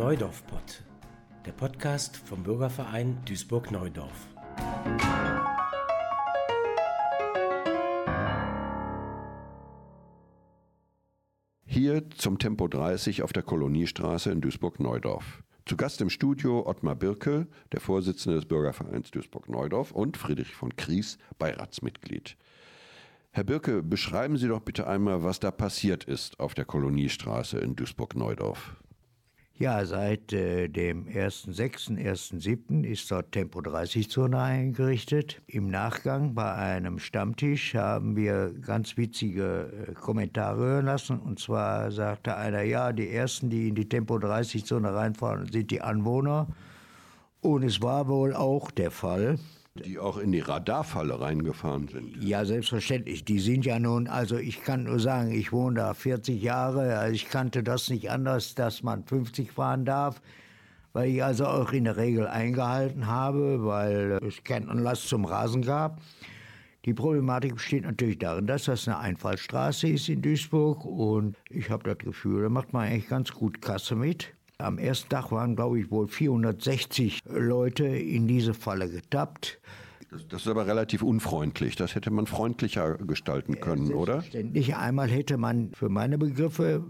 Neudorf-Pott, der Podcast vom Bürgerverein Duisburg-Neudorf. Hier zum Tempo 30 auf der Koloniestraße in Duisburg-Neudorf. Zu Gast im Studio Ottmar Birke, der Vorsitzende des Bürgervereins Duisburg-Neudorf und Friedrich von Kries, Beiratsmitglied. Herr Birke, beschreiben Sie doch bitte einmal, was da passiert ist auf der Koloniestraße in Duisburg-Neudorf. Ja, seit äh, dem 1.6., 1.7. ist dort Tempo-30-Zone eingerichtet. Im Nachgang bei einem Stammtisch haben wir ganz witzige äh, Kommentare hören lassen. Und zwar sagte einer, ja, die Ersten, die in die Tempo-30-Zone reinfahren, sind die Anwohner. Und es war wohl auch der Fall. Die auch in die Radarfalle reingefahren sind. Ja, selbstverständlich. Die sind ja nun, also ich kann nur sagen, ich wohne da 40 Jahre, also ich kannte das nicht anders, dass man 50 fahren darf, weil ich also auch in der Regel eingehalten habe, weil es keinen Anlass zum Rasen gab. Die Problematik besteht natürlich darin, dass das eine Einfallstraße ist in Duisburg und ich habe das Gefühl, da macht man eigentlich ganz gut Kasse mit. Am ersten Tag waren, glaube ich, wohl 460 Leute in diese Falle getappt. Das, das, ist aber relativ unfreundlich. Das hätte man freundlicher gestalten können, oder? Selbstverständlich. Einmal hätte man für meine Begriffe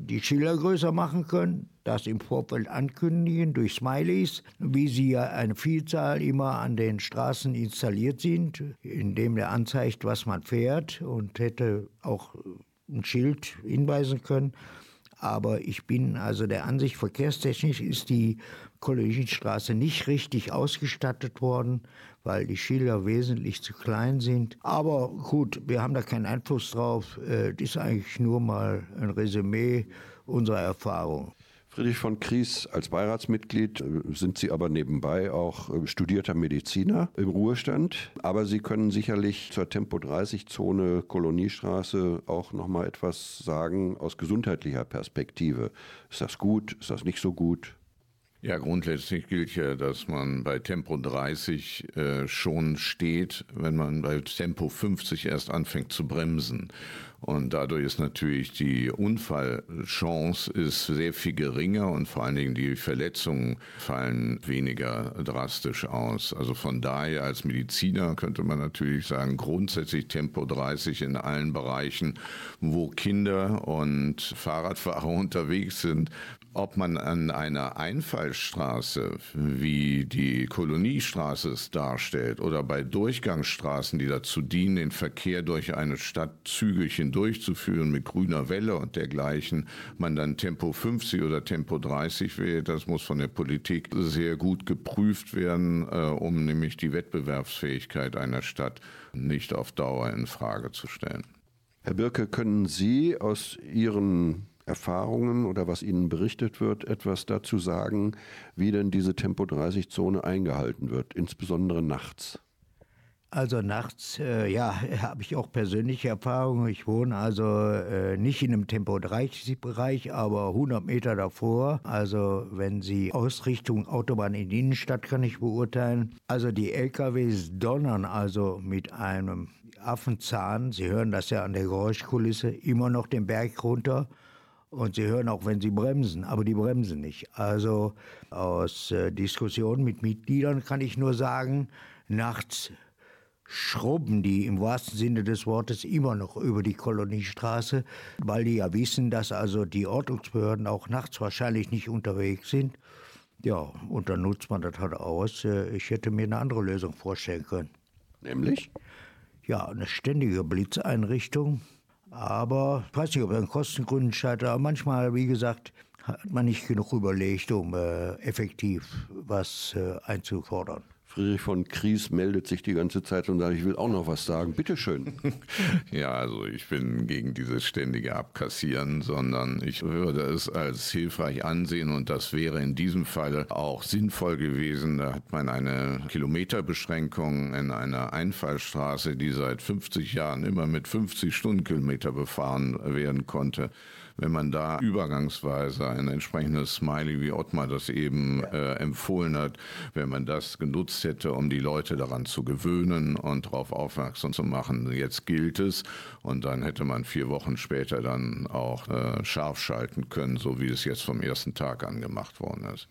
die Schilder größer machen können, das im Vorfeld ankündigen durch Smileys, wie sie ja eine Vielzahl immer an den Straßen installiert sind, indem der anzeigt, was man fährt und hätte auch ein Schild hinweisen können. Aber ich bin also der Ansicht, verkehrstechnisch ist die Kollegienstraße nicht richtig ausgestattet worden, weil die Schilder wesentlich zu klein sind. Aber gut, wir haben da keinen Einfluss drauf. Äh, das ist eigentlich nur mal ein Resümee unserer Erfahrung. Friedrich von Kries, als Beiratsmitglied äh, sind Sie aber nebenbei auch äh, studierter Mediziner im Ruhestand. Aber Sie können sicherlich zur Tempo-30-Zone Koloniestraße auch noch mal etwas sagen aus gesundheitlicher Perspektive. Ist das gut? Ist das nicht so gut? Ja, grundsätzlich gilt ja, dass man bei Tempo 30 äh, schon steht, wenn man bei Tempo 50 erst anfängt zu bremsen. Und dadurch ist natürlich die Unfallchance ist sehr viel geringer und vor allen Dingen die Verletzungen fallen weniger drastisch aus. Also von daher als Mediziner könnte man natürlich sagen, grundsätzlich Tempo 30 in allen Bereichen, wo Kinder und Fahrradfahrer unterwegs sind, ob man an einer Einfallstraße, wie die Koloniestraße es darstellt, oder bei Durchgangsstraßen, die dazu dienen, den Verkehr durch eine Stadt zügig hindurchzuführen mit grüner Welle und dergleichen, man dann Tempo 50 oder Tempo 30 wählt, das muss von der Politik sehr gut geprüft werden, äh, um nämlich die Wettbewerbsfähigkeit einer Stadt nicht auf Dauer in Frage zu stellen. Herr Birke, können Sie aus Ihren Erfahrungen oder was Ihnen berichtet wird, etwas dazu sagen, wie denn diese Tempo-30-Zone eingehalten wird, insbesondere nachts? Also nachts, äh, ja, habe ich auch persönliche Erfahrungen. Ich wohne also äh, nicht in einem Tempo-30-Bereich, aber 100 Meter davor. Also wenn Sie Ausrichtung Autobahn in die Innenstadt kann ich beurteilen. Also die LKWs donnern also mit einem Affenzahn, Sie hören das ja an der Geräuschkulisse, immer noch den Berg runter. Und sie hören auch, wenn sie bremsen, aber die bremsen nicht. Also aus äh, Diskussionen mit Mitgliedern kann ich nur sagen, nachts schrubben die im wahrsten Sinne des Wortes immer noch über die Koloniestraße, weil die ja wissen, dass also die Ordnungsbehörden auch nachts wahrscheinlich nicht unterwegs sind. Ja, und dann nutzt man das halt aus. Äh, ich hätte mir eine andere Lösung vorstellen können. Nämlich? Ja, eine ständige Blitzeinrichtung aber ich weiß nicht, ob es an Kostengründen scheitert. Aber manchmal, wie gesagt, hat man nicht genug überlegt, um äh, effektiv was äh, einzufordern. Friedrich von Kries meldet sich die ganze Zeit und sagt, ich will auch noch was sagen. Bitte schön. Ja, also ich bin gegen dieses ständige Abkassieren, sondern ich würde es als hilfreich ansehen und das wäre in diesem Fall auch sinnvoll gewesen. Da hat man eine Kilometerbeschränkung in einer Einfallstraße, die seit 50 Jahren immer mit 50 Stundenkilometer befahren werden konnte. Wenn man da übergangsweise ein entsprechendes Smiley, wie Ottmar das eben äh, empfohlen hat, wenn man das genutzt hätte, um die Leute daran zu gewöhnen und darauf aufmerksam zu machen, jetzt gilt es. Und dann hätte man vier Wochen später dann auch äh, scharf schalten können, so wie es jetzt vom ersten Tag an gemacht worden ist.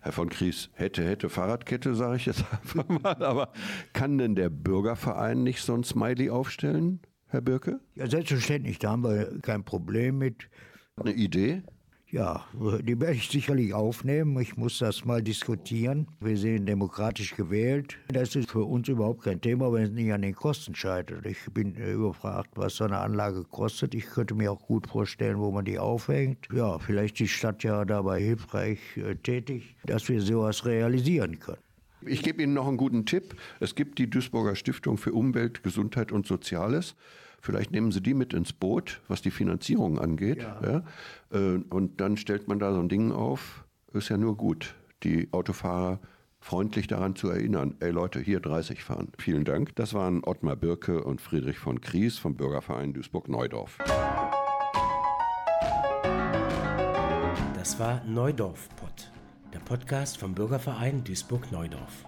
Herr von Kries, hätte, hätte Fahrradkette, sage ich jetzt einfach mal. Aber kann denn der Bürgerverein nicht so ein Smiley aufstellen, Herr Birke? Ja, selbstverständlich, da haben wir kein Problem mit. Eine Idee? Ja, die werde ich sicherlich aufnehmen. Ich muss das mal diskutieren. Wir sind demokratisch gewählt. Das ist für uns überhaupt kein Thema, wenn es nicht an den Kosten scheitert. Ich bin überfragt, was so eine Anlage kostet. Ich könnte mir auch gut vorstellen, wo man die aufhängt. Ja, vielleicht die Stadt ja dabei hilfreich äh, tätig, dass wir sowas realisieren können. Ich gebe Ihnen noch einen guten Tipp. Es gibt die Duisburger Stiftung für Umwelt, Gesundheit und Soziales. Vielleicht nehmen Sie die mit ins Boot, was die Finanzierung angeht. Ja. Ja? Äh, und dann stellt man da so ein Ding auf. Ist ja nur gut, die Autofahrer freundlich daran zu erinnern, ey Leute, hier 30 fahren. Vielen Dank. Das waren Ottmar Birke und Friedrich von Kries vom Bürgerverein Duisburg-Neudorf. Das war Neudorf Pod, der Podcast vom Bürgerverein Duisburg-Neudorf.